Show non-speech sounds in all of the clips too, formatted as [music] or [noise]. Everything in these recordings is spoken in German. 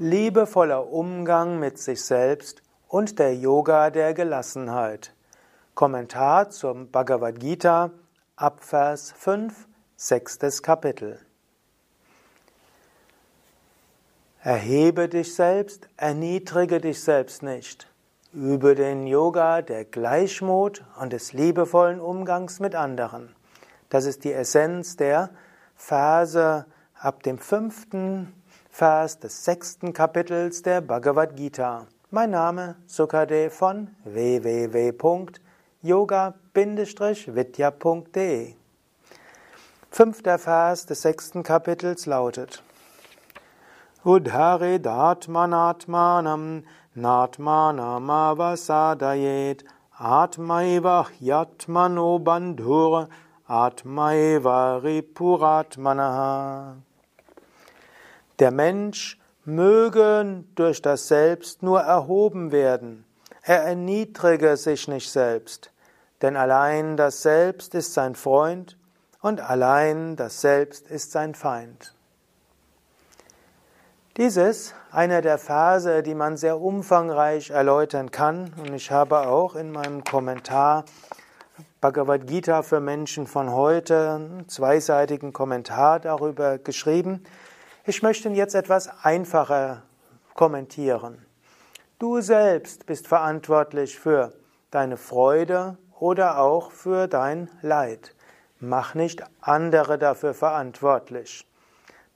Liebevoller Umgang mit sich selbst und der Yoga der Gelassenheit. Kommentar zum Bhagavad Gita, Abvers 5, sechstes Kapitel. Erhebe dich selbst, erniedrige dich selbst nicht. Übe den Yoga der Gleichmut und des liebevollen Umgangs mit anderen. Das ist die Essenz der Verse ab dem fünften Vers des sechsten Kapitels der Bhagavad Gita. Mein Name Sukade von www.yoga-vidya.de Fünfter Vers des sechsten Kapitels lautet Udhare datmanatmanam natmanamavasadayet atmaiva yatmano bandhur atmaiva ripuratmanaha der Mensch möge durch das Selbst nur erhoben werden. Er erniedrige sich nicht selbst, denn allein das Selbst ist sein Freund und allein das Selbst ist sein Feind. Dies ist einer der Verse, die man sehr umfangreich erläutern kann. Und ich habe auch in meinem Kommentar Bhagavad Gita für Menschen von heute einen zweiseitigen Kommentar darüber geschrieben. Ich möchte jetzt etwas einfacher kommentieren. Du selbst bist verantwortlich für deine Freude oder auch für dein Leid. Mach nicht andere dafür verantwortlich.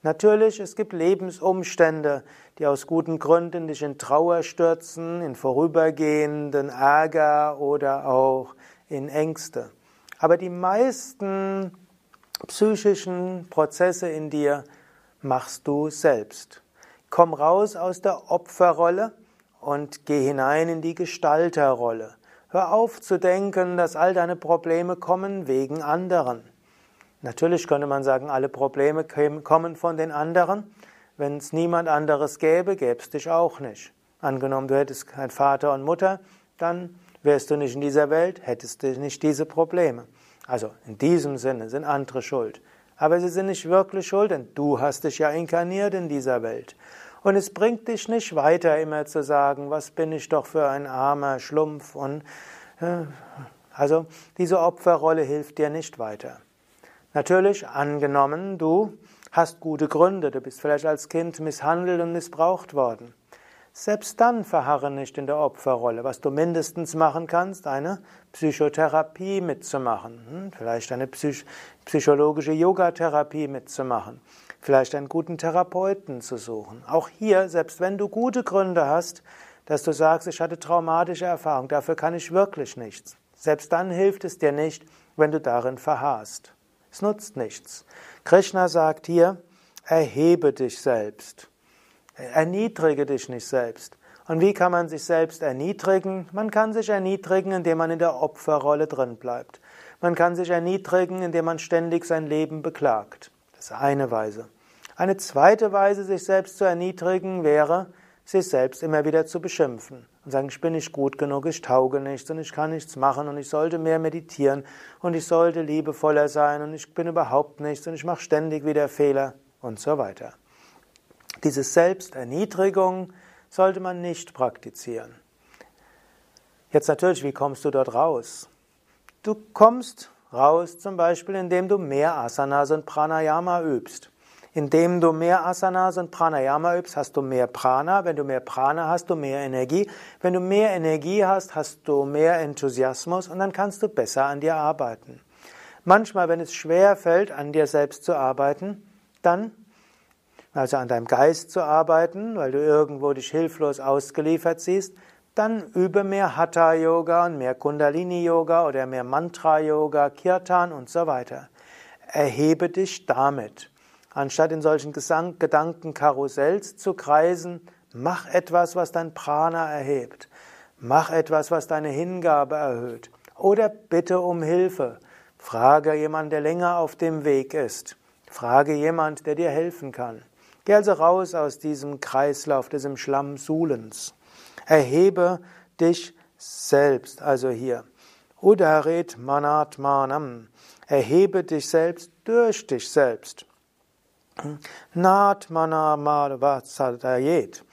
Natürlich, es gibt Lebensumstände, die aus guten Gründen dich in Trauer stürzen, in vorübergehenden Ärger oder auch in Ängste. Aber die meisten psychischen Prozesse in dir machst du selbst. Komm raus aus der Opferrolle und geh hinein in die Gestalterrolle. Hör auf zu denken, dass all deine Probleme kommen wegen anderen. Natürlich könnte man sagen, alle Probleme kommen von den anderen. Wenn es niemand anderes gäbe, gäbe es dich auch nicht. Angenommen, du hättest keinen Vater und Mutter, dann wärst du nicht in dieser Welt, hättest du nicht diese Probleme. Also in diesem Sinne sind andere schuld. Aber sie sind nicht wirklich schuld, denn du hast dich ja inkarniert in dieser Welt. Und es bringt dich nicht weiter, immer zu sagen, was bin ich doch für ein armer Schlumpf und äh, also diese Opferrolle hilft dir nicht weiter. Natürlich angenommen, du hast gute Gründe, du bist vielleicht als Kind misshandelt und missbraucht worden. Selbst dann verharre nicht in der Opferrolle. Was du mindestens machen kannst, eine Psychotherapie mitzumachen, hm, vielleicht eine Psych psychologische Yogatherapie mitzumachen, vielleicht einen guten Therapeuten zu suchen. Auch hier, selbst wenn du gute Gründe hast, dass du sagst, ich hatte traumatische Erfahrungen, dafür kann ich wirklich nichts. Selbst dann hilft es dir nicht, wenn du darin verharrst. Es nutzt nichts. Krishna sagt hier, erhebe dich selbst. Erniedrige dich nicht selbst. Und wie kann man sich selbst erniedrigen? Man kann sich erniedrigen, indem man in der Opferrolle drin bleibt. Man kann sich erniedrigen, indem man ständig sein Leben beklagt. Das ist eine Weise. Eine zweite Weise, sich selbst zu erniedrigen, wäre, sich selbst immer wieder zu beschimpfen und sagen, ich bin nicht gut genug, ich tauge nichts und ich kann nichts machen und ich sollte mehr meditieren und ich sollte liebevoller sein und ich bin überhaupt nichts und ich mache ständig wieder Fehler und so weiter. Diese Selbsterniedrigung sollte man nicht praktizieren. Jetzt natürlich, wie kommst du dort raus? Du kommst raus zum Beispiel, indem du mehr Asanas und Pranayama übst. Indem du mehr Asanas und Pranayama übst, hast du mehr Prana. Wenn du mehr Prana hast, du mehr Energie. Wenn du mehr Energie hast, hast du mehr Enthusiasmus und dann kannst du besser an dir arbeiten. Manchmal, wenn es schwer fällt, an dir selbst zu arbeiten, dann also an deinem Geist zu arbeiten, weil du irgendwo dich hilflos ausgeliefert siehst, dann übe mehr Hatha-Yoga und mehr Kundalini-Yoga oder mehr Mantra-Yoga, Kirtan und so weiter. Erhebe dich damit. Anstatt in solchen Gesang Gedankenkarussells zu kreisen, mach etwas, was dein Prana erhebt. Mach etwas, was deine Hingabe erhöht. Oder bitte um Hilfe. Frage jemand, der länger auf dem Weg ist. Frage jemand, der dir helfen kann. Geh also raus aus diesem Kreislauf, diesem Schlamm Suhlens. Erhebe dich selbst, also hier. Udaret manatmanam. Erhebe dich selbst durch dich selbst. Natmanamadvatsadayet.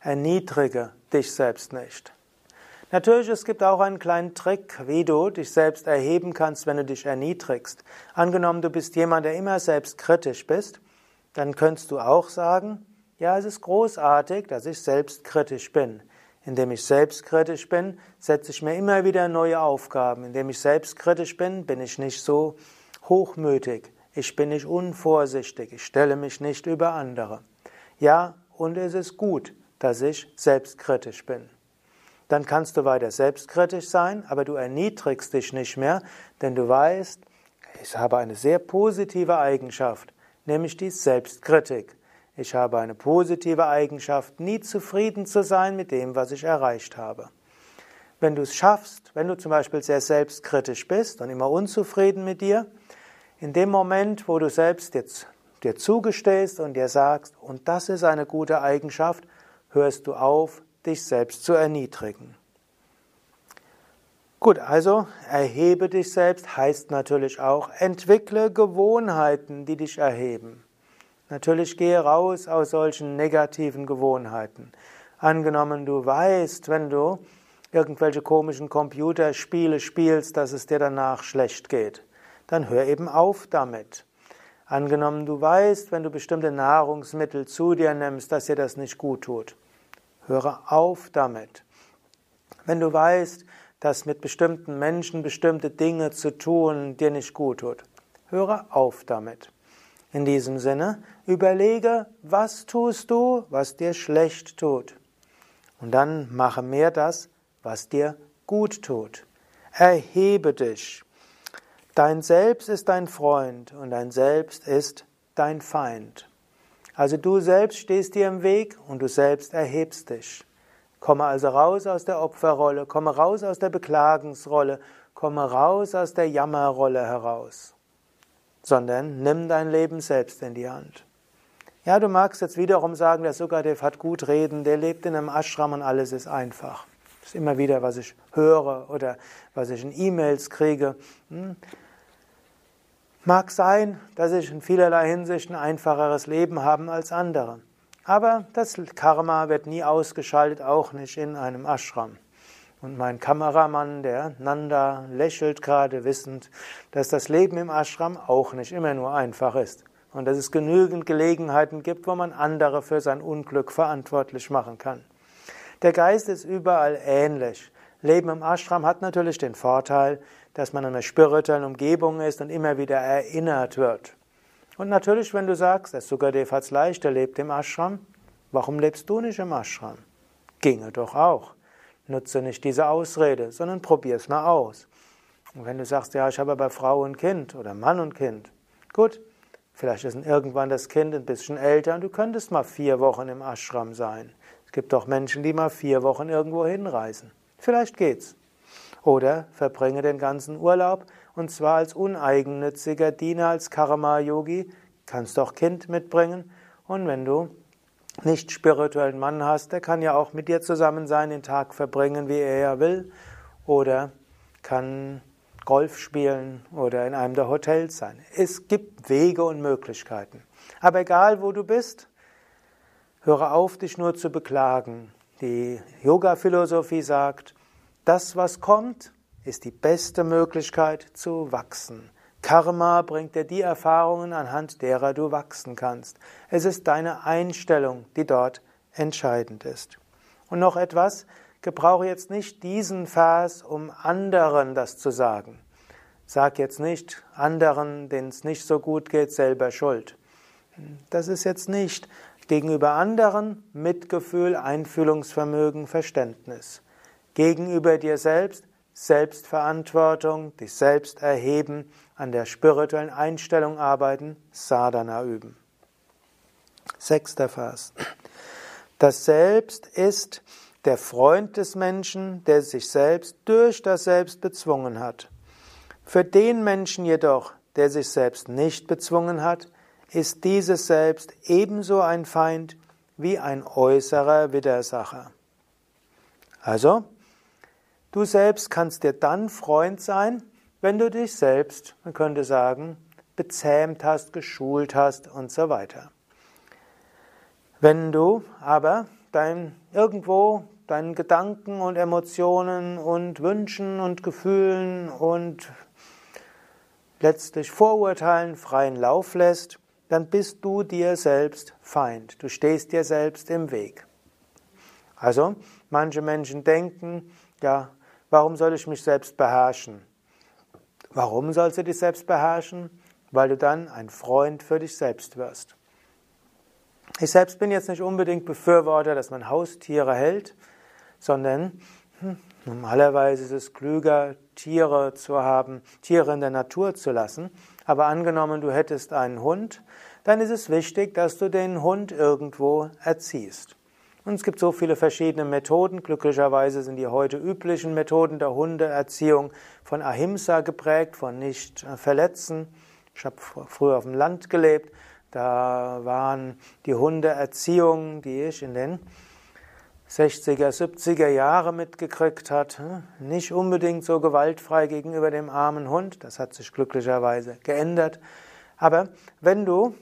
erniedrige dich selbst nicht. Natürlich, es gibt auch einen kleinen Trick, wie du dich selbst erheben kannst, wenn du dich erniedrigst. Angenommen, du bist jemand, der immer selbstkritisch bist, dann könntest du auch sagen, ja, es ist großartig, dass ich selbstkritisch bin. Indem ich selbstkritisch bin, setze ich mir immer wieder neue Aufgaben. Indem ich selbstkritisch bin, bin ich nicht so hochmütig. Ich bin nicht unvorsichtig. Ich stelle mich nicht über andere. Ja, und es ist gut, dass ich selbstkritisch bin. Dann kannst du weiter selbstkritisch sein, aber du erniedrigst dich nicht mehr, denn du weißt, ich habe eine sehr positive Eigenschaft, nämlich die Selbstkritik. Ich habe eine positive Eigenschaft, nie zufrieden zu sein mit dem, was ich erreicht habe. Wenn du es schaffst, wenn du zum Beispiel sehr selbstkritisch bist und immer unzufrieden mit dir, in dem Moment, wo du selbst jetzt dir zugestehst und dir sagst, und das ist eine gute Eigenschaft, hörst du auf, dich selbst zu erniedrigen. Gut, also erhebe dich selbst heißt natürlich auch, entwickle Gewohnheiten, die dich erheben. Natürlich gehe raus aus solchen negativen Gewohnheiten. Angenommen, du weißt, wenn du irgendwelche komischen Computerspiele spielst, dass es dir danach schlecht geht, dann hör eben auf damit. Angenommen, du weißt, wenn du bestimmte Nahrungsmittel zu dir nimmst, dass dir das nicht gut tut. Höre auf damit. Wenn du weißt, dass mit bestimmten Menschen bestimmte Dinge zu tun dir nicht gut tut, höre auf damit. In diesem Sinne, überlege, was tust du, was dir schlecht tut. Und dann mache mehr das, was dir gut tut. Erhebe dich. Dein Selbst ist dein Freund und dein Selbst ist dein Feind. Also du selbst stehst dir im Weg und du selbst erhebst dich. Komme also raus aus der Opferrolle, komme raus aus der Beklagensrolle, komme raus aus der Jammerrolle heraus sondern nimm dein Leben selbst in die Hand. Ja, du magst jetzt wiederum sagen, der Sukadev hat gut reden, der lebt in einem Ashram und alles ist einfach. Das ist immer wieder, was ich höre oder was ich in E-Mails kriege. Hm. Mag sein, dass ich in vielerlei Hinsicht ein einfacheres Leben habe als andere. Aber das Karma wird nie ausgeschaltet, auch nicht in einem Ashram. Und mein Kameramann, der Nanda, lächelt gerade wissend, dass das Leben im Ashram auch nicht immer nur einfach ist. Und dass es genügend Gelegenheiten gibt, wo man andere für sein Unglück verantwortlich machen kann. Der Geist ist überall ähnlich. Leben im Ashram hat natürlich den Vorteil, dass man in einer spirituellen Umgebung ist und immer wieder erinnert wird. Und natürlich, wenn du sagst, der Sukadev hat es leicht, er lebt im Ashram, warum lebst du nicht im Ashram? Ginge doch auch. Nutze nicht diese Ausrede, sondern probier es mal aus. Und wenn du sagst, ja, ich habe aber Frau und Kind oder Mann und Kind, gut, vielleicht ist irgendwann das Kind ein bisschen älter und du könntest mal vier Wochen im Ashram sein. Es gibt doch Menschen, die mal vier Wochen irgendwo hinreisen. Vielleicht geht's. Oder verbringe den ganzen Urlaub und zwar als uneigennütziger Diener, als Karma-Yogi, kannst auch Kind mitbringen und wenn du nicht spirituellen Mann hast, der kann ja auch mit dir zusammen sein, den Tag verbringen, wie er ja will, oder kann Golf spielen oder in einem der Hotels sein. Es gibt Wege und Möglichkeiten. Aber egal, wo du bist, höre auf, dich nur zu beklagen. Die Yoga-Philosophie sagt, das, was kommt, ist die beste Möglichkeit zu wachsen. Karma bringt dir die Erfahrungen, anhand derer du wachsen kannst. Es ist deine Einstellung, die dort entscheidend ist. Und noch etwas, gebrauche jetzt nicht diesen Vers, um anderen das zu sagen. Sag jetzt nicht anderen, denen es nicht so gut geht, selber schuld. Das ist jetzt nicht gegenüber anderen Mitgefühl, Einfühlungsvermögen, Verständnis. Gegenüber dir selbst Selbstverantwortung, dich selbst erheben, an der spirituellen Einstellung arbeiten, Sadhana üben. Sechster Vers. Das Selbst ist der Freund des Menschen, der sich selbst durch das Selbst bezwungen hat. Für den Menschen jedoch, der sich selbst nicht bezwungen hat, ist dieses Selbst ebenso ein Feind wie ein äußerer Widersacher. Also, Du selbst kannst dir dann Freund sein, wenn du dich selbst, man könnte sagen, bezähmt hast, geschult hast und so weiter. Wenn du aber dein, irgendwo deinen Gedanken und Emotionen und Wünschen und Gefühlen und letztlich Vorurteilen freien Lauf lässt, dann bist du dir selbst Feind. Du stehst dir selbst im Weg. Also, manche Menschen denken, ja, warum soll ich mich selbst beherrschen? Warum sollst du dich selbst beherrschen? Weil du dann ein Freund für dich selbst wirst. Ich selbst bin jetzt nicht unbedingt Befürworter, dass man Haustiere hält, sondern hm, normalerweise ist es klüger, Tiere zu haben, Tiere in der Natur zu lassen. Aber angenommen, du hättest einen Hund, dann ist es wichtig, dass du den Hund irgendwo erziehst. Und es gibt so viele verschiedene Methoden. Glücklicherweise sind die heute üblichen Methoden der Hundeerziehung von Ahimsa geprägt, von nicht verletzen. Ich habe früher auf dem Land gelebt. Da waren die Hundeerziehungen, die ich in den 60er, 70er Jahre mitgekriegt hat, hm, nicht unbedingt so gewaltfrei gegenüber dem armen Hund. Das hat sich glücklicherweise geändert. Aber wenn du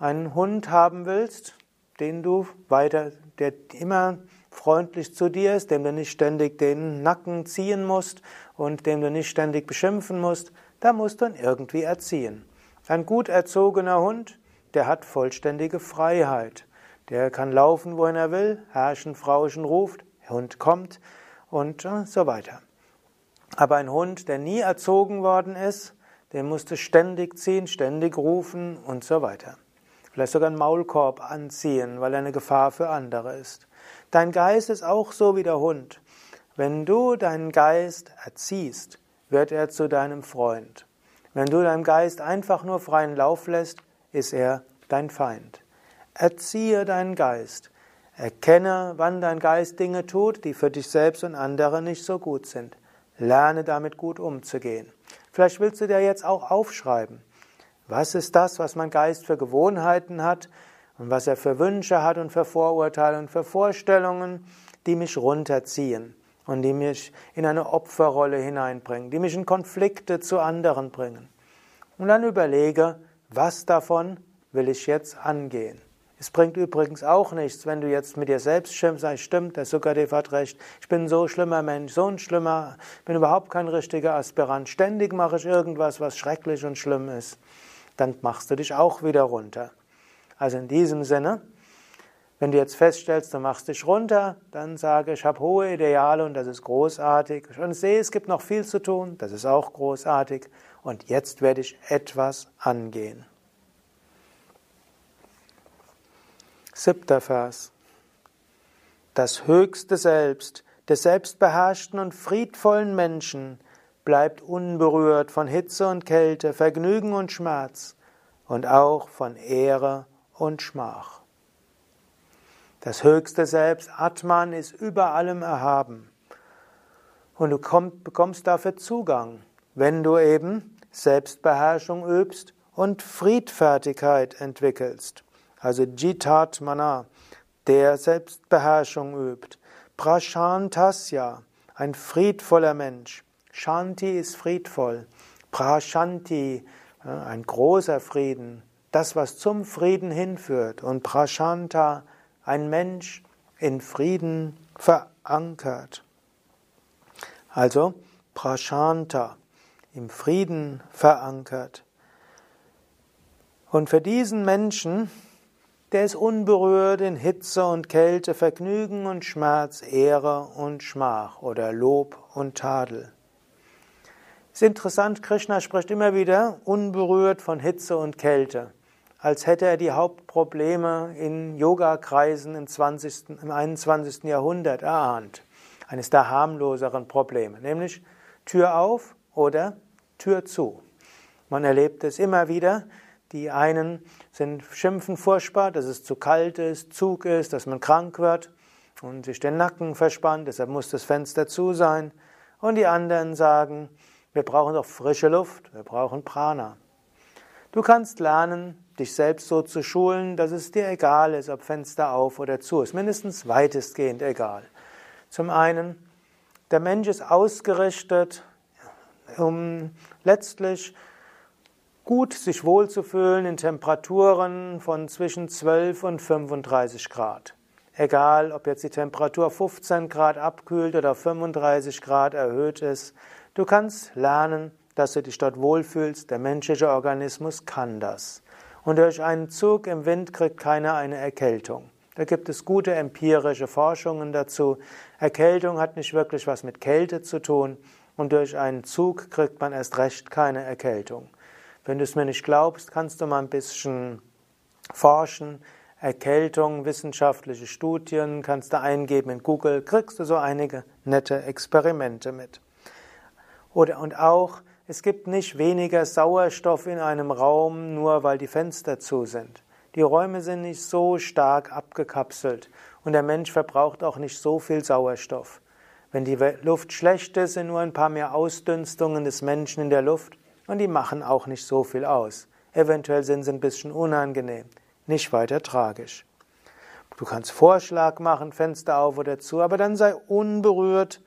einen Hund haben willst, den du weiter, der immer freundlich zu dir ist, dem du nicht ständig den Nacken ziehen musst und dem du nicht ständig beschimpfen musst, da musst du ihn irgendwie erziehen. Ein gut erzogener Hund, der hat vollständige Freiheit. Der kann laufen, wohin er will, herrschen, frauschen ruft, der Hund kommt und äh, so weiter. Aber ein Hund, der nie erzogen worden ist, den musst du ständig ziehen, ständig rufen und so weiter vielleicht sogar einen Maulkorb anziehen, weil er eine Gefahr für andere ist. Dein Geist ist auch so wie der Hund. Wenn du deinen Geist erziehst, wird er zu deinem Freund. Wenn du deinem Geist einfach nur freien Lauf lässt, ist er dein Feind. Erziehe deinen Geist. Erkenne, wann dein Geist Dinge tut, die für dich selbst und andere nicht so gut sind. Lerne damit gut umzugehen. Vielleicht willst du dir jetzt auch aufschreiben. Was ist das, was mein Geist für Gewohnheiten hat und was er für Wünsche hat und für Vorurteile und für Vorstellungen, die mich runterziehen und die mich in eine Opferrolle hineinbringen, die mich in Konflikte zu anderen bringen. Und dann überlege, was davon will ich jetzt angehen. Es bringt übrigens auch nichts, wenn du jetzt mit dir selbst schimpfst, sagst, stimmt, der Sukadev hat recht, ich bin so ein schlimmer Mensch, so ein schlimmer, bin überhaupt kein richtiger Aspirant, ständig mache ich irgendwas, was schrecklich und schlimm ist dann machst du dich auch wieder runter. Also in diesem Sinne, wenn du jetzt feststellst, du machst dich runter, dann sage, ich habe hohe Ideale und das ist großartig. Und sehe, es gibt noch viel zu tun, das ist auch großartig. Und jetzt werde ich etwas angehen. Siebter Vers. Das höchste Selbst des selbstbeherrschten und friedvollen Menschen bleibt unberührt von Hitze und Kälte, Vergnügen und Schmerz und auch von Ehre und Schmach. Das höchste Selbst, Atman, ist über allem erhaben. Und du komm, bekommst dafür Zugang, wenn du eben Selbstbeherrschung übst und Friedfertigkeit entwickelst. Also Jitatmana, der Selbstbeherrschung übt. Prashantasya, ein friedvoller Mensch. Shanti ist friedvoll. Prashanti, ein großer Frieden, das, was zum Frieden hinführt. Und Prashanta, ein Mensch in Frieden verankert. Also Prashanta, im Frieden verankert. Und für diesen Menschen, der ist unberührt in Hitze und Kälte, Vergnügen und Schmerz, Ehre und Schmach oder Lob und Tadel. Es ist interessant, Krishna spricht immer wieder unberührt von Hitze und Kälte, als hätte er die Hauptprobleme in Yogakreisen im, 20., im 21. Jahrhundert erahnt. Eines der harmloseren Probleme, nämlich Tür auf oder Tür zu. Man erlebt es immer wieder. Die einen sind schimpfen furchtbar, dass es zu kalt ist, Zug ist, dass man krank wird und sich den Nacken verspannt, deshalb muss das Fenster zu sein. Und die anderen sagen, wir brauchen doch frische Luft, wir brauchen Prana. Du kannst lernen, dich selbst so zu schulen, dass es dir egal ist, ob Fenster auf oder zu ist, mindestens weitestgehend egal. Zum einen, der Mensch ist ausgerichtet, um letztlich gut sich wohlzufühlen in Temperaturen von zwischen 12 und 35 Grad. Egal, ob jetzt die Temperatur 15 Grad abkühlt oder 35 Grad erhöht ist, du kannst lernen, dass du dich dort wohlfühlst. Der menschliche Organismus kann das. Und durch einen Zug im Wind kriegt keiner eine Erkältung. Da gibt es gute empirische Forschungen dazu. Erkältung hat nicht wirklich was mit Kälte zu tun und durch einen Zug kriegt man erst recht keine Erkältung. Wenn du es mir nicht glaubst, kannst du mal ein bisschen forschen. Erkältung, wissenschaftliche Studien, kannst du eingeben in Google, kriegst du so einige nette Experimente mit. Oder, und auch, es gibt nicht weniger Sauerstoff in einem Raum, nur weil die Fenster zu sind. Die Räume sind nicht so stark abgekapselt und der Mensch verbraucht auch nicht so viel Sauerstoff. Wenn die Luft schlecht ist, sind nur ein paar mehr Ausdünstungen des Menschen in der Luft und die machen auch nicht so viel aus. Eventuell sind sie ein bisschen unangenehm nicht weiter tragisch. Du kannst Vorschlag machen, Fenster auf oder zu, aber dann sei unberührt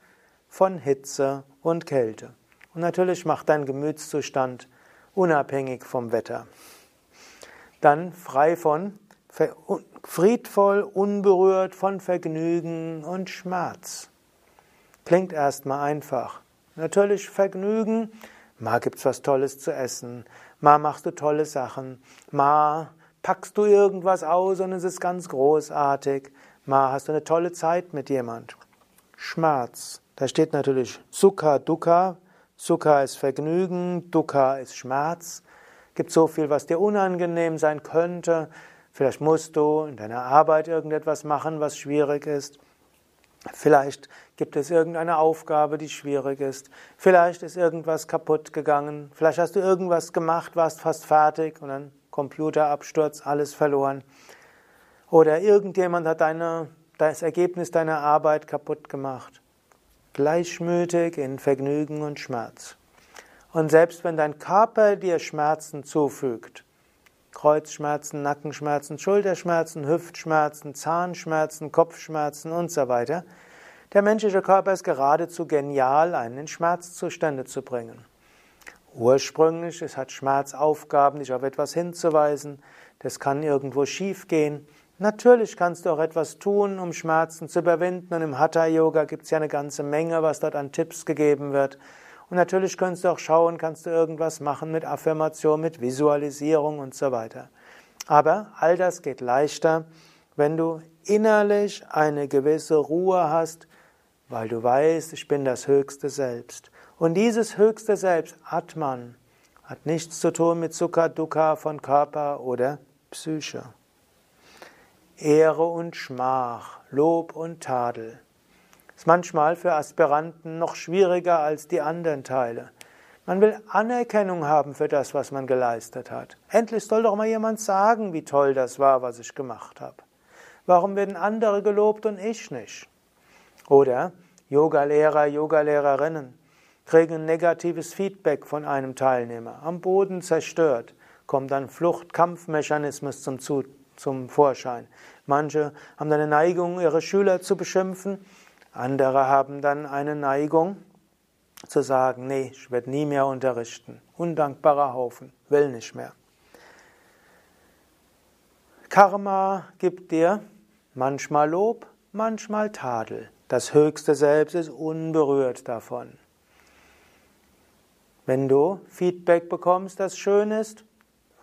von Hitze und Kälte. Und natürlich macht dein Gemütszustand unabhängig vom Wetter. Dann frei von, friedvoll, unberührt von Vergnügen und Schmerz. Klingt erstmal einfach. Natürlich Vergnügen, mal gibt's was Tolles zu essen, mal machst du tolle Sachen, mal packst du irgendwas aus und es ist ganz großartig. Mal hast du eine tolle Zeit mit jemand. Schmerz. Da steht natürlich Sukha, Dukkha. Sukha ist Vergnügen, Dukkha ist Schmerz. Gibt so viel, was dir unangenehm sein könnte. Vielleicht musst du in deiner Arbeit irgendetwas machen, was schwierig ist. Vielleicht gibt es irgendeine Aufgabe, die schwierig ist. Vielleicht ist irgendwas kaputt gegangen. Vielleicht hast du irgendwas gemacht, warst fast fertig und dann Computerabsturz, alles verloren. Oder irgendjemand hat deine, das Ergebnis deiner Arbeit kaputt gemacht. Gleichmütig in Vergnügen und Schmerz. Und selbst wenn dein Körper dir Schmerzen zufügt, Kreuzschmerzen, Nackenschmerzen, Schulterschmerzen, Hüftschmerzen, Zahnschmerzen, Kopfschmerzen und so weiter, der menschliche Körper ist geradezu genial, einen in Schmerzzustände zu bringen. Ursprünglich, es hat Schmerzaufgaben, dich auf etwas hinzuweisen. Das kann irgendwo schiefgehen. Natürlich kannst du auch etwas tun, um Schmerzen zu überwinden. Und im Hatha-Yoga gibt es ja eine ganze Menge, was dort an Tipps gegeben wird. Und natürlich kannst du auch schauen, kannst du irgendwas machen mit Affirmation, mit Visualisierung und so weiter. Aber all das geht leichter, wenn du innerlich eine gewisse Ruhe hast, weil du weißt, ich bin das höchste Selbst. Und dieses höchste Selbst, Atman, hat nichts zu tun mit Sukha Dukkha von Körper oder Psyche. Ehre und Schmach, Lob und Tadel. Ist manchmal für Aspiranten noch schwieriger als die anderen Teile. Man will Anerkennung haben für das, was man geleistet hat. Endlich soll doch mal jemand sagen, wie toll das war, was ich gemacht habe. Warum werden andere gelobt und ich nicht? Oder Yogalehrer, Yogalehrerinnen kriegen negatives Feedback von einem Teilnehmer, am Boden zerstört, kommt dann Flucht-Kampfmechanismus zum, zum Vorschein. Manche haben eine Neigung, ihre Schüler zu beschimpfen, andere haben dann eine Neigung zu sagen, nee, ich werde nie mehr unterrichten. Undankbarer Haufen, will nicht mehr. Karma gibt dir manchmal Lob, manchmal Tadel. Das höchste Selbst ist unberührt davon. Wenn du Feedback bekommst, das schön ist,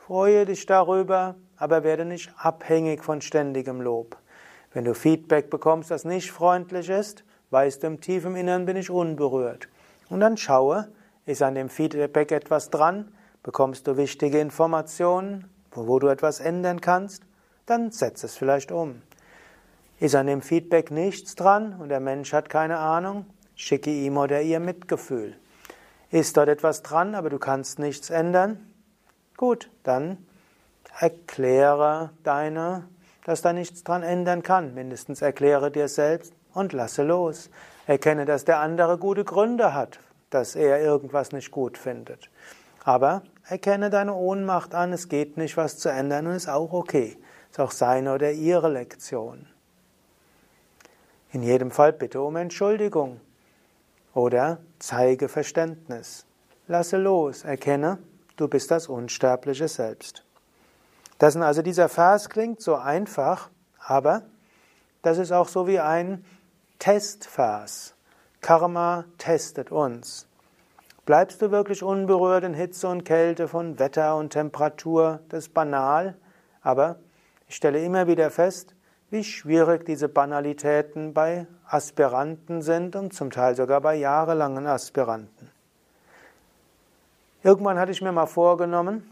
freue dich darüber, aber werde nicht abhängig von ständigem Lob. Wenn du Feedback bekommst, das nicht freundlich ist, weißt du, im tiefen Innern bin ich unberührt. Und dann schaue, ist an dem Feedback etwas dran, bekommst du wichtige Informationen, wo du etwas ändern kannst, dann setz es vielleicht um. Ist an dem Feedback nichts dran und der Mensch hat keine Ahnung, schicke ihm oder ihr Mitgefühl. Ist dort etwas dran, aber du kannst nichts ändern? Gut, dann erkläre deine, dass da nichts dran ändern kann. Mindestens erkläre dir selbst und lasse los. Erkenne, dass der andere gute Gründe hat, dass er irgendwas nicht gut findet. Aber erkenne deine Ohnmacht an, es geht nicht, was zu ändern und ist auch okay. Ist auch seine oder ihre Lektion. In jedem Fall bitte um Entschuldigung. Oder zeige Verständnis. Lasse los, erkenne, du bist das unsterbliche Selbst. Das also dieser Vers klingt so einfach, aber das ist auch so wie ein Testvers. Karma testet uns. Bleibst du wirklich unberührt in Hitze und Kälte von Wetter und Temperatur? Das ist banal, aber ich stelle immer wieder fest, wie schwierig diese Banalitäten bei Aspiranten sind und zum Teil sogar bei jahrelangen Aspiranten. Irgendwann hatte ich mir mal vorgenommen,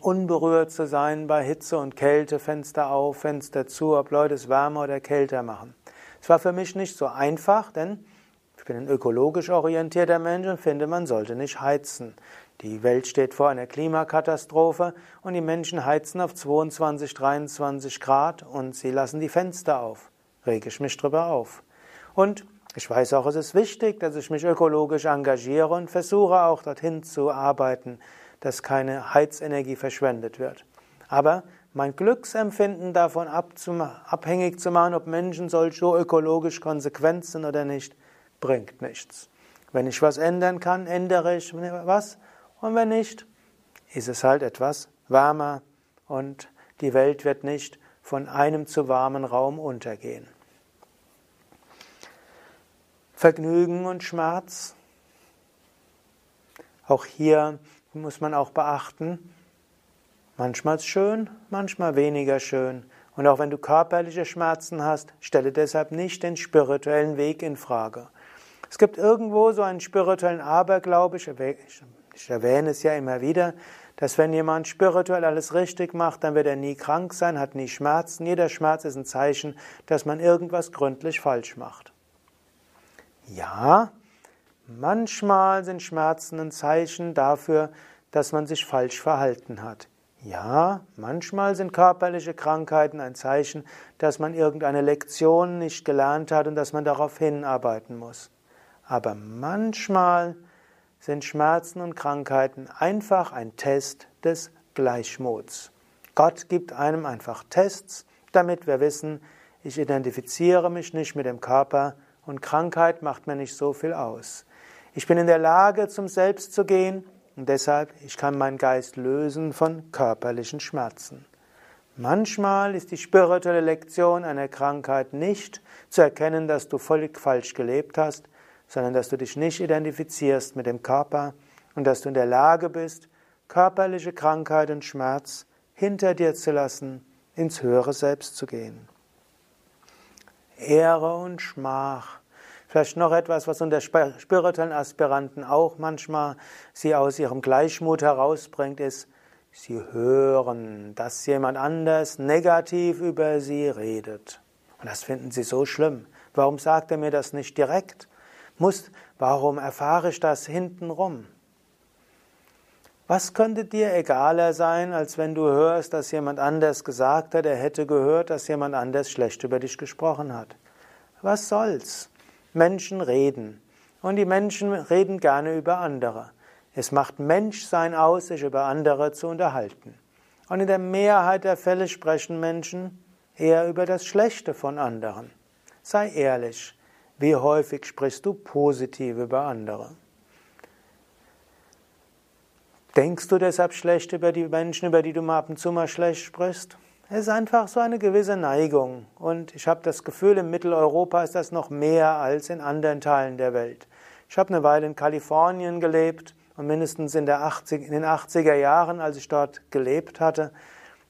unberührt zu sein bei Hitze und Kälte, Fenster auf, Fenster zu, ob Leute es wärmer oder kälter machen. Es war für mich nicht so einfach, denn ich bin ein ökologisch orientierter Mensch und finde, man sollte nicht heizen. Die Welt steht vor einer Klimakatastrophe und die Menschen heizen auf 22, 23 Grad und sie lassen die Fenster auf. Rege ich mich drüber auf. Und ich weiß auch, es ist wichtig, dass ich mich ökologisch engagiere und versuche auch dorthin zu arbeiten, dass keine Heizenergie verschwendet wird. Aber mein Glücksempfinden davon abhängig zu machen, ob Menschen solch so ökologisch konsequent sind oder nicht, bringt nichts. Wenn ich was ändern kann, ändere ich was. Und wenn nicht, ist es halt etwas wärmer und die Welt wird nicht von einem zu warmen Raum untergehen. Vergnügen und Schmerz. Auch hier muss man auch beachten, manchmal ist schön, manchmal weniger schön. Und auch wenn du körperliche Schmerzen hast, stelle deshalb nicht den spirituellen Weg in Frage. Es gibt irgendwo so einen spirituellen Aberglaube, ich erwähne es ja immer wieder, dass wenn jemand spirituell alles richtig macht, dann wird er nie krank sein, hat nie Schmerzen. Jeder Schmerz ist ein Zeichen, dass man irgendwas gründlich falsch macht. Ja, manchmal sind Schmerzen ein Zeichen dafür, dass man sich falsch verhalten hat. Ja, manchmal sind körperliche Krankheiten ein Zeichen, dass man irgendeine Lektion nicht gelernt hat und dass man darauf hinarbeiten muss. Aber manchmal sind Schmerzen und Krankheiten einfach ein Test des Gleichmuts. Gott gibt einem einfach Tests, damit wir wissen, ich identifiziere mich nicht mit dem Körper, und Krankheit macht mir nicht so viel aus. Ich bin in der Lage, zum Selbst zu gehen und deshalb, ich kann meinen Geist lösen von körperlichen Schmerzen. Manchmal ist die spirituelle Lektion einer Krankheit nicht zu erkennen, dass du völlig falsch gelebt hast, sondern dass du dich nicht identifizierst mit dem Körper und dass du in der Lage bist, körperliche Krankheit und Schmerz hinter dir zu lassen, ins höhere Selbst zu gehen. Ehre und Schmach Vielleicht noch etwas, was unter spirituellen Aspiranten auch manchmal sie aus ihrem Gleichmut herausbringt, ist, sie hören, dass jemand anders negativ über sie redet. Und das finden sie so schlimm. Warum sagt er mir das nicht direkt? Muss, warum erfahre ich das hintenrum? Was könnte dir egaler sein, als wenn du hörst, dass jemand anders gesagt hat, er hätte gehört, dass jemand anders schlecht über dich gesprochen hat? Was soll's? Menschen reden. Und die Menschen reden gerne über andere. Es macht Menschsein aus, sich über andere zu unterhalten. Und in der Mehrheit der Fälle sprechen Menschen eher über das Schlechte von anderen. Sei ehrlich, wie häufig sprichst du positiv über andere? Denkst du deshalb schlecht über die Menschen, über die du mal ab und zu mal schlecht sprichst? Es ist einfach so eine gewisse Neigung. Und ich habe das Gefühl, in Mitteleuropa ist das noch mehr als in anderen Teilen der Welt. Ich habe eine Weile in Kalifornien gelebt und mindestens in, 80, in den 80er Jahren, als ich dort gelebt hatte,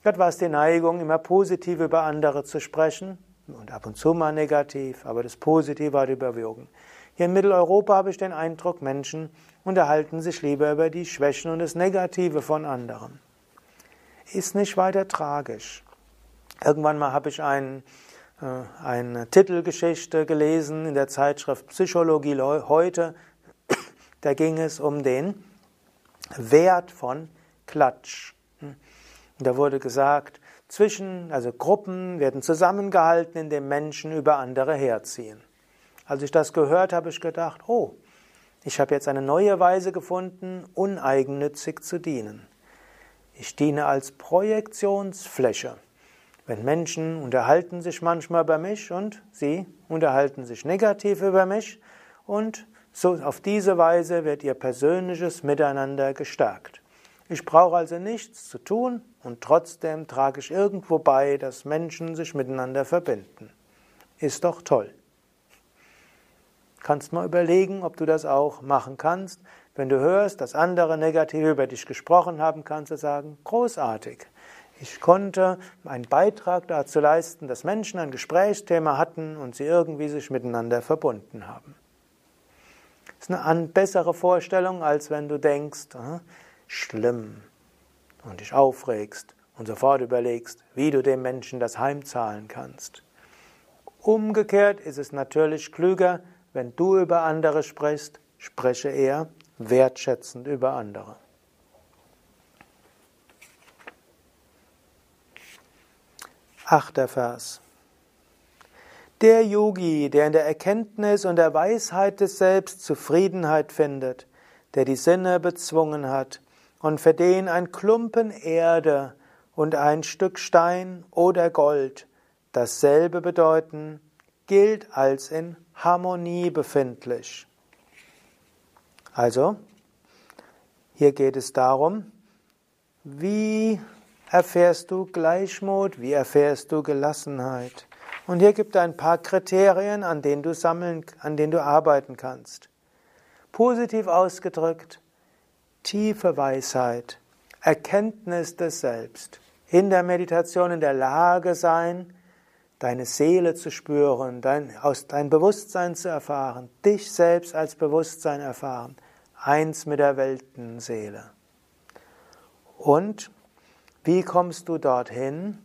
dort war es die Neigung, immer positiv über andere zu sprechen und ab und zu mal negativ, aber das Positive hat überwogen. Hier in Mitteleuropa habe ich den Eindruck, Menschen unterhalten sich lieber über die Schwächen und das Negative von anderen. Ist nicht weiter tragisch. Irgendwann mal habe ich ein, äh, eine Titelgeschichte gelesen in der Zeitschrift Psychologie heute. [clears throat] Da ging es um den Wert von Klatsch. Und da wurde gesagt, zwischen, also Gruppen werden zusammengehalten, indem Menschen über andere herziehen. Als ich das gehört habe, ich gedacht, oh, ich habe jetzt eine neue Weise gefunden, uneigennützig zu dienen. Ich diene als Projektionsfläche. Wenn Menschen unterhalten sich manchmal über mich und sie unterhalten sich negativ über mich und so auf diese Weise wird ihr persönliches Miteinander gestärkt. Ich brauche also nichts zu tun und trotzdem trage ich irgendwo bei, dass Menschen sich miteinander verbinden. ist doch toll. Kannst mal überlegen, ob du das auch machen kannst. Wenn du hörst, dass andere negativ über dich gesprochen haben, kannst du sagen, großartig. Ich konnte einen Beitrag dazu leisten, dass Menschen ein Gesprächsthema hatten und sie irgendwie sich miteinander verbunden haben. Das ist eine bessere Vorstellung, als wenn du denkst, schlimm und dich aufregst und sofort überlegst, wie du dem Menschen das heimzahlen kannst. Umgekehrt ist es natürlich klüger, wenn du über andere sprichst, spreche eher wertschätzend über andere. Achter Vers. Der Yogi, der in der Erkenntnis und der Weisheit des Selbst Zufriedenheit findet, der die Sinne bezwungen hat und für den ein Klumpen Erde und ein Stück Stein oder Gold dasselbe bedeuten, gilt als in Harmonie befindlich. Also, hier geht es darum, wie erfährst du Gleichmut, wie erfährst du Gelassenheit. Und hier gibt es ein paar Kriterien, an denen du sammeln, an denen du arbeiten kannst. Positiv ausgedrückt, tiefe Weisheit, Erkenntnis des Selbst, in der Meditation in der Lage sein, deine Seele zu spüren, dein, aus dein Bewusstsein zu erfahren, dich selbst als Bewusstsein erfahren, eins mit der Weltenseele. Und wie kommst du dorthin?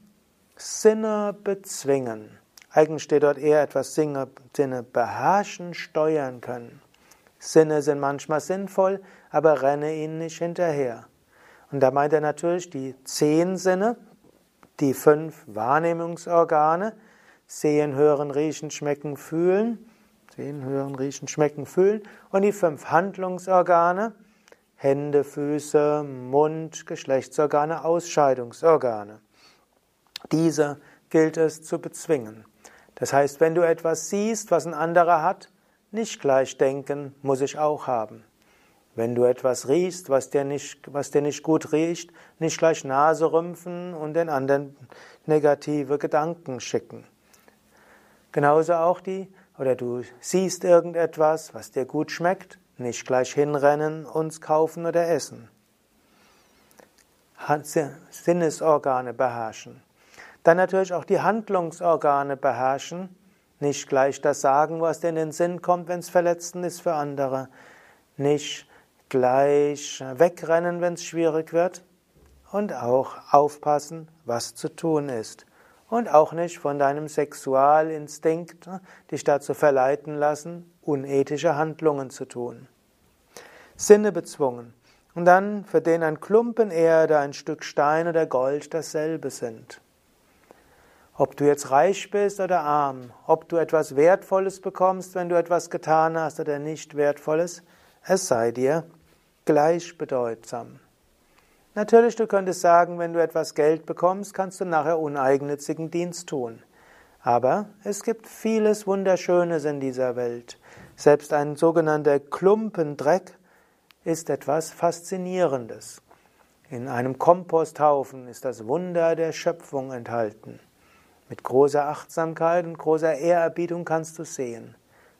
Sinne bezwingen. Eigentlich steht dort eher etwas Sinne, Sinne beherrschen, steuern können. Sinne sind manchmal sinnvoll, aber renne ihnen nicht hinterher. Und da meint er natürlich die zehn Sinne, die fünf Wahrnehmungsorgane, sehen, hören, riechen, schmecken, fühlen, sehen, hören, riechen, schmecken, fühlen, und die fünf Handlungsorgane, Hände, Füße, Mund, Geschlechtsorgane, Ausscheidungsorgane. Diese gilt es zu bezwingen. Das heißt, wenn du etwas siehst, was ein anderer hat, nicht gleich denken, muss ich auch haben. Wenn du etwas riechst, was dir nicht, was dir nicht gut riecht, nicht gleich Nase rümpfen und den anderen negative Gedanken schicken. Genauso auch die, oder du siehst irgendetwas, was dir gut schmeckt, nicht gleich hinrennen, uns kaufen oder essen. Sinnesorgane beherrschen. Dann natürlich auch die Handlungsorgane beherrschen, nicht gleich das sagen, was dir in den Sinn kommt, wenn es verletzend ist für andere, nicht gleich wegrennen, wenn es schwierig wird und auch aufpassen, was zu tun ist. Und auch nicht von deinem Sexualinstinkt ne, dich dazu verleiten lassen, unethische Handlungen zu tun. Sinne bezwungen. Und dann, für den ein Klumpen Erde, ein Stück Stein oder Gold dasselbe sind. Ob du jetzt reich bist oder arm, ob du etwas Wertvolles bekommst, wenn du etwas getan hast oder nicht Wertvolles, es sei dir gleichbedeutsam. Natürlich, du könntest sagen, wenn du etwas Geld bekommst, kannst du nachher uneigennützigen Dienst tun. Aber es gibt vieles Wunderschönes in dieser Welt. Selbst ein sogenannter Klumpendreck ist etwas Faszinierendes. In einem Komposthaufen ist das Wunder der Schöpfung enthalten. Mit großer Achtsamkeit und großer Ehrerbietung kannst du sehen.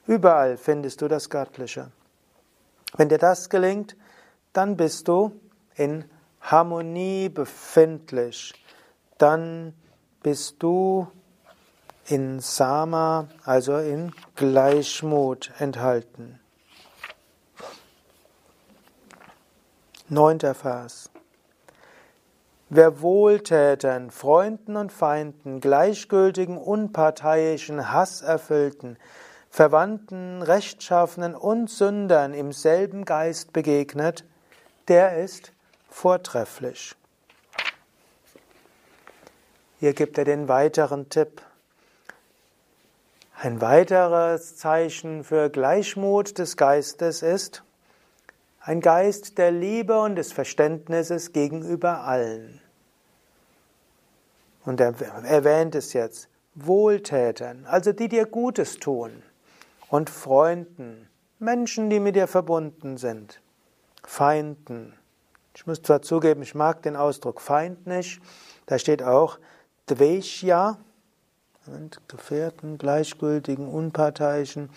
Überall findest du das Göttliche. Wenn dir das gelingt, dann bist du in Harmonie befindlich. Dann bist du in Sama, also in Gleichmut enthalten. Neunter Vers. Wer Wohltätern, Freunden und Feinden, gleichgültigen, unparteiischen, hasserfüllten, Verwandten, Rechtschaffenen und Sündern im selben Geist begegnet, der ist vortrefflich. Hier gibt er den weiteren Tipp. Ein weiteres Zeichen für Gleichmut des Geistes ist ein Geist der Liebe und des Verständnisses gegenüber allen. Und er erwähnt es jetzt. Wohltätern, also die dir Gutes tun, und Freunden, Menschen, die mit dir verbunden sind, Feinden, ich muss zwar zugeben, ich mag den Ausdruck Feind nicht. Da steht auch Dveshya, Gefährten, gleichgültigen, unparteiischen,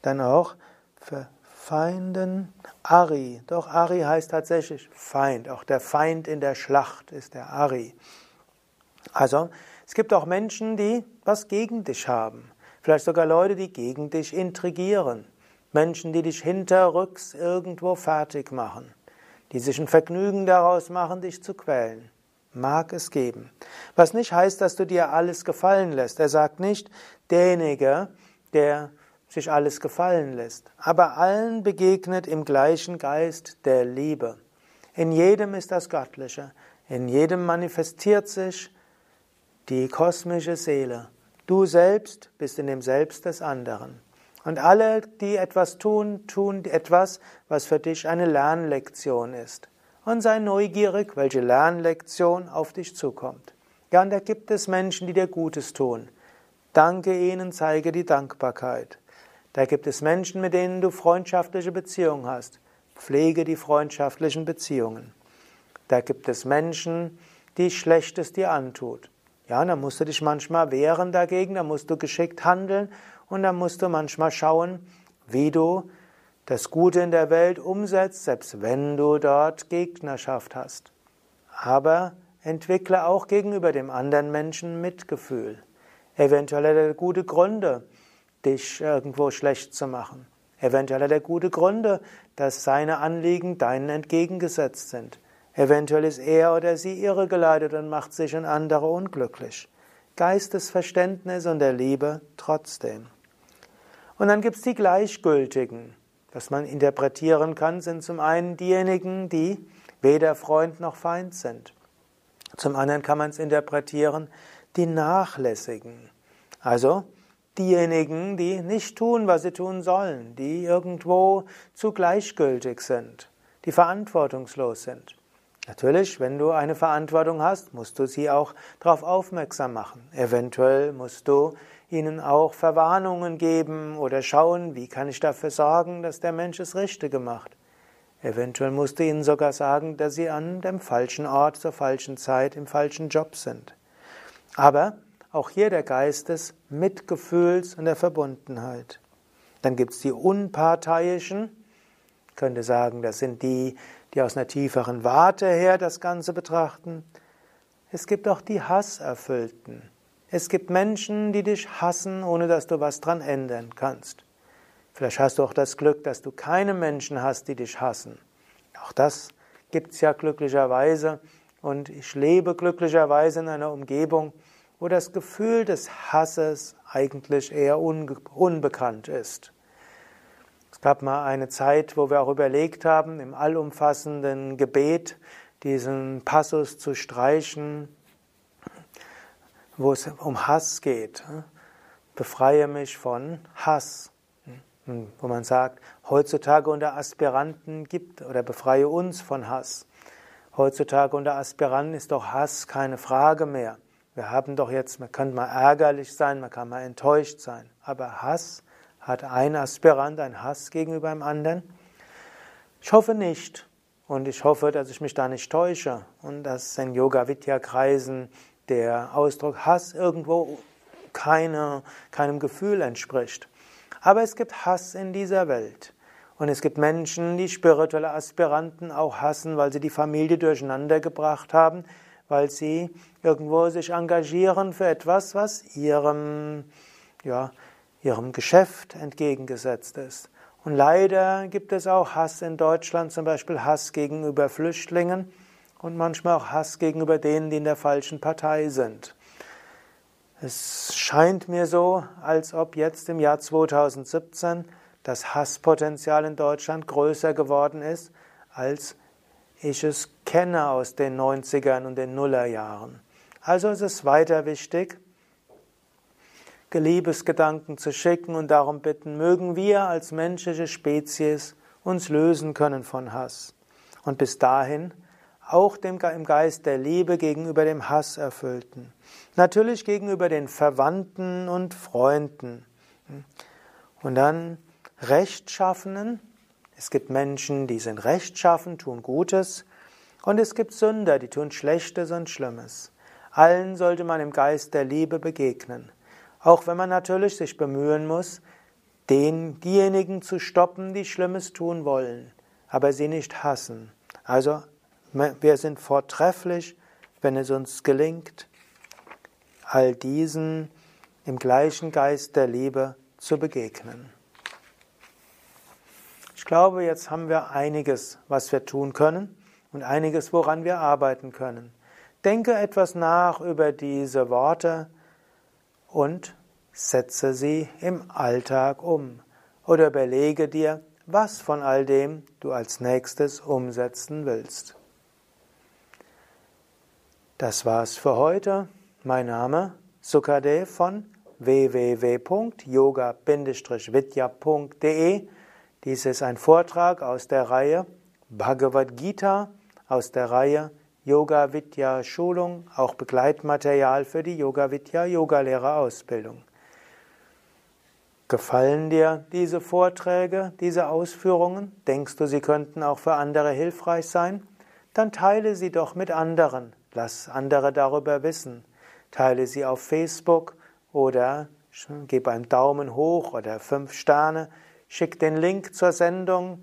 dann auch verfeinden. Ari, doch Ari heißt tatsächlich Feind. Auch der Feind in der Schlacht ist der Ari. Also, es gibt auch Menschen, die was gegen dich haben. Vielleicht sogar Leute, die gegen dich intrigieren. Menschen, die dich hinterrücks irgendwo fertig machen. Die sich ein Vergnügen daraus machen, dich zu quälen. Mag es geben. Was nicht heißt, dass du dir alles gefallen lässt. Er sagt nicht, derjenige, der sich alles gefallen lässt. Aber allen begegnet im gleichen Geist der Liebe. In jedem ist das Göttliche. In jedem manifestiert sich die kosmische Seele. Du selbst bist in dem Selbst des anderen. Und alle, die etwas tun, tun etwas, was für dich eine Lernlektion ist. Und sei neugierig, welche Lernlektion auf dich zukommt. Ja, und da gibt es Menschen, die dir Gutes tun. Danke ihnen, zeige die Dankbarkeit. Da gibt es Menschen, mit denen du freundschaftliche Beziehungen hast. Pflege die freundschaftlichen Beziehungen. Da gibt es Menschen, die Schlechtes dir antut. Ja, da musst du dich manchmal wehren dagegen, da musst du geschickt handeln und da musst du manchmal schauen, wie du das Gute in der Welt umsetzt, selbst wenn du dort Gegnerschaft hast. Aber entwickle auch gegenüber dem anderen Menschen Mitgefühl. Eventuell hat er gute Gründe, dich irgendwo schlecht zu machen. Eventuell hat er gute Gründe, dass seine Anliegen deinen entgegengesetzt sind. Eventuell ist er oder sie irregeleitet und macht sich und andere unglücklich. Geistesverständnis und der Liebe trotzdem. Und dann gibt es die Gleichgültigen. Was man interpretieren kann, sind zum einen diejenigen, die weder Freund noch Feind sind. Zum anderen kann man es interpretieren, die Nachlässigen. Also diejenigen, die nicht tun, was sie tun sollen, die irgendwo zu gleichgültig sind, die verantwortungslos sind. Natürlich, wenn du eine Verantwortung hast, musst du sie auch darauf aufmerksam machen. Eventuell musst du ihnen auch Verwarnungen geben oder schauen, wie kann ich dafür sorgen, dass der Mensch es Richtige macht. Eventuell musst du ihnen sogar sagen, dass sie an dem falschen Ort zur falschen Zeit im falschen Job sind. Aber auch hier der Geist des Mitgefühls und der Verbundenheit. Dann gibt es die Unparteiischen, ich könnte sagen, das sind die, die aus einer tieferen Warte her das Ganze betrachten. Es gibt auch die Hasserfüllten. Es gibt Menschen, die dich hassen, ohne dass du was dran ändern kannst. Vielleicht hast du auch das Glück, dass du keine Menschen hast, die dich hassen. Auch das gibt es ja glücklicherweise. Und ich lebe glücklicherweise in einer Umgebung, wo das Gefühl des Hasses eigentlich eher unbekannt ist. Es gab mal eine Zeit, wo wir auch überlegt haben, im allumfassenden Gebet diesen Passus zu streichen, wo es um Hass geht. Befreie mich von Hass. Wo man sagt, heutzutage unter Aspiranten gibt oder befreie uns von Hass. Heutzutage unter Aspiranten ist doch Hass keine Frage mehr. Wir haben doch jetzt, man kann mal ärgerlich sein, man kann mal enttäuscht sein, aber Hass hat ein Aspirant einen Hass gegenüber einem anderen? Ich hoffe nicht. Und ich hoffe, dass ich mich da nicht täusche und dass in Yoga-Vidya-Kreisen der Ausdruck Hass irgendwo keine, keinem Gefühl entspricht. Aber es gibt Hass in dieser Welt. Und es gibt Menschen, die spirituelle Aspiranten auch hassen, weil sie die Familie durcheinander gebracht haben, weil sie irgendwo sich engagieren für etwas, was ihrem, ja, ihrem Geschäft entgegengesetzt ist. Und leider gibt es auch Hass in Deutschland, zum Beispiel Hass gegenüber Flüchtlingen und manchmal auch Hass gegenüber denen, die in der falschen Partei sind. Es scheint mir so, als ob jetzt im Jahr 2017 das Hasspotenzial in Deutschland größer geworden ist, als ich es kenne aus den 90ern und den Nullerjahren. Also ist es weiter wichtig, Liebesgedanken zu schicken und darum bitten, mögen wir als menschliche Spezies uns lösen können von Hass. Und bis dahin auch dem, im Geist der Liebe gegenüber dem Hass erfüllten. Natürlich gegenüber den Verwandten und Freunden. Und dann Rechtschaffenen. Es gibt Menschen, die sind rechtschaffen, tun Gutes. Und es gibt Sünder, die tun Schlechtes und Schlimmes. Allen sollte man im Geist der Liebe begegnen. Auch wenn man natürlich sich bemühen muss, den, diejenigen zu stoppen, die Schlimmes tun wollen, aber sie nicht hassen. Also wir sind vortrefflich, wenn es uns gelingt, all diesen im gleichen Geist der Liebe zu begegnen. Ich glaube, jetzt haben wir einiges, was wir tun können und einiges, woran wir arbeiten können. Denke etwas nach über diese Worte und setze sie im Alltag um oder überlege dir, was von all dem du als nächstes umsetzen willst. Das war's für heute. Mein Name Sukadev von www.yoga-vidya.de. Dies ist ein Vortrag aus der Reihe Bhagavad Gita, aus der Reihe Yoga Vidya Schulung, auch Begleitmaterial für die Yoga Vidya Yogalehrerausbildung. Gefallen dir diese Vorträge, diese Ausführungen? Denkst du, sie könnten auch für andere hilfreich sein? Dann teile sie doch mit anderen. Lass andere darüber wissen. Teile sie auf Facebook oder gib einen Daumen hoch oder fünf Sterne. Schick den Link zur Sendung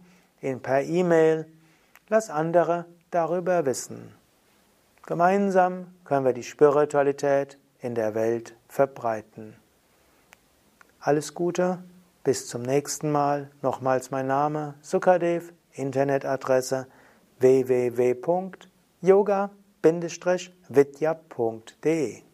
per E-Mail. Lass andere darüber wissen. Gemeinsam können wir die Spiritualität in der Welt verbreiten. Alles Gute, bis zum nächsten Mal. Nochmals mein Name Sukadev, Internetadresse www.yoga-vidya.de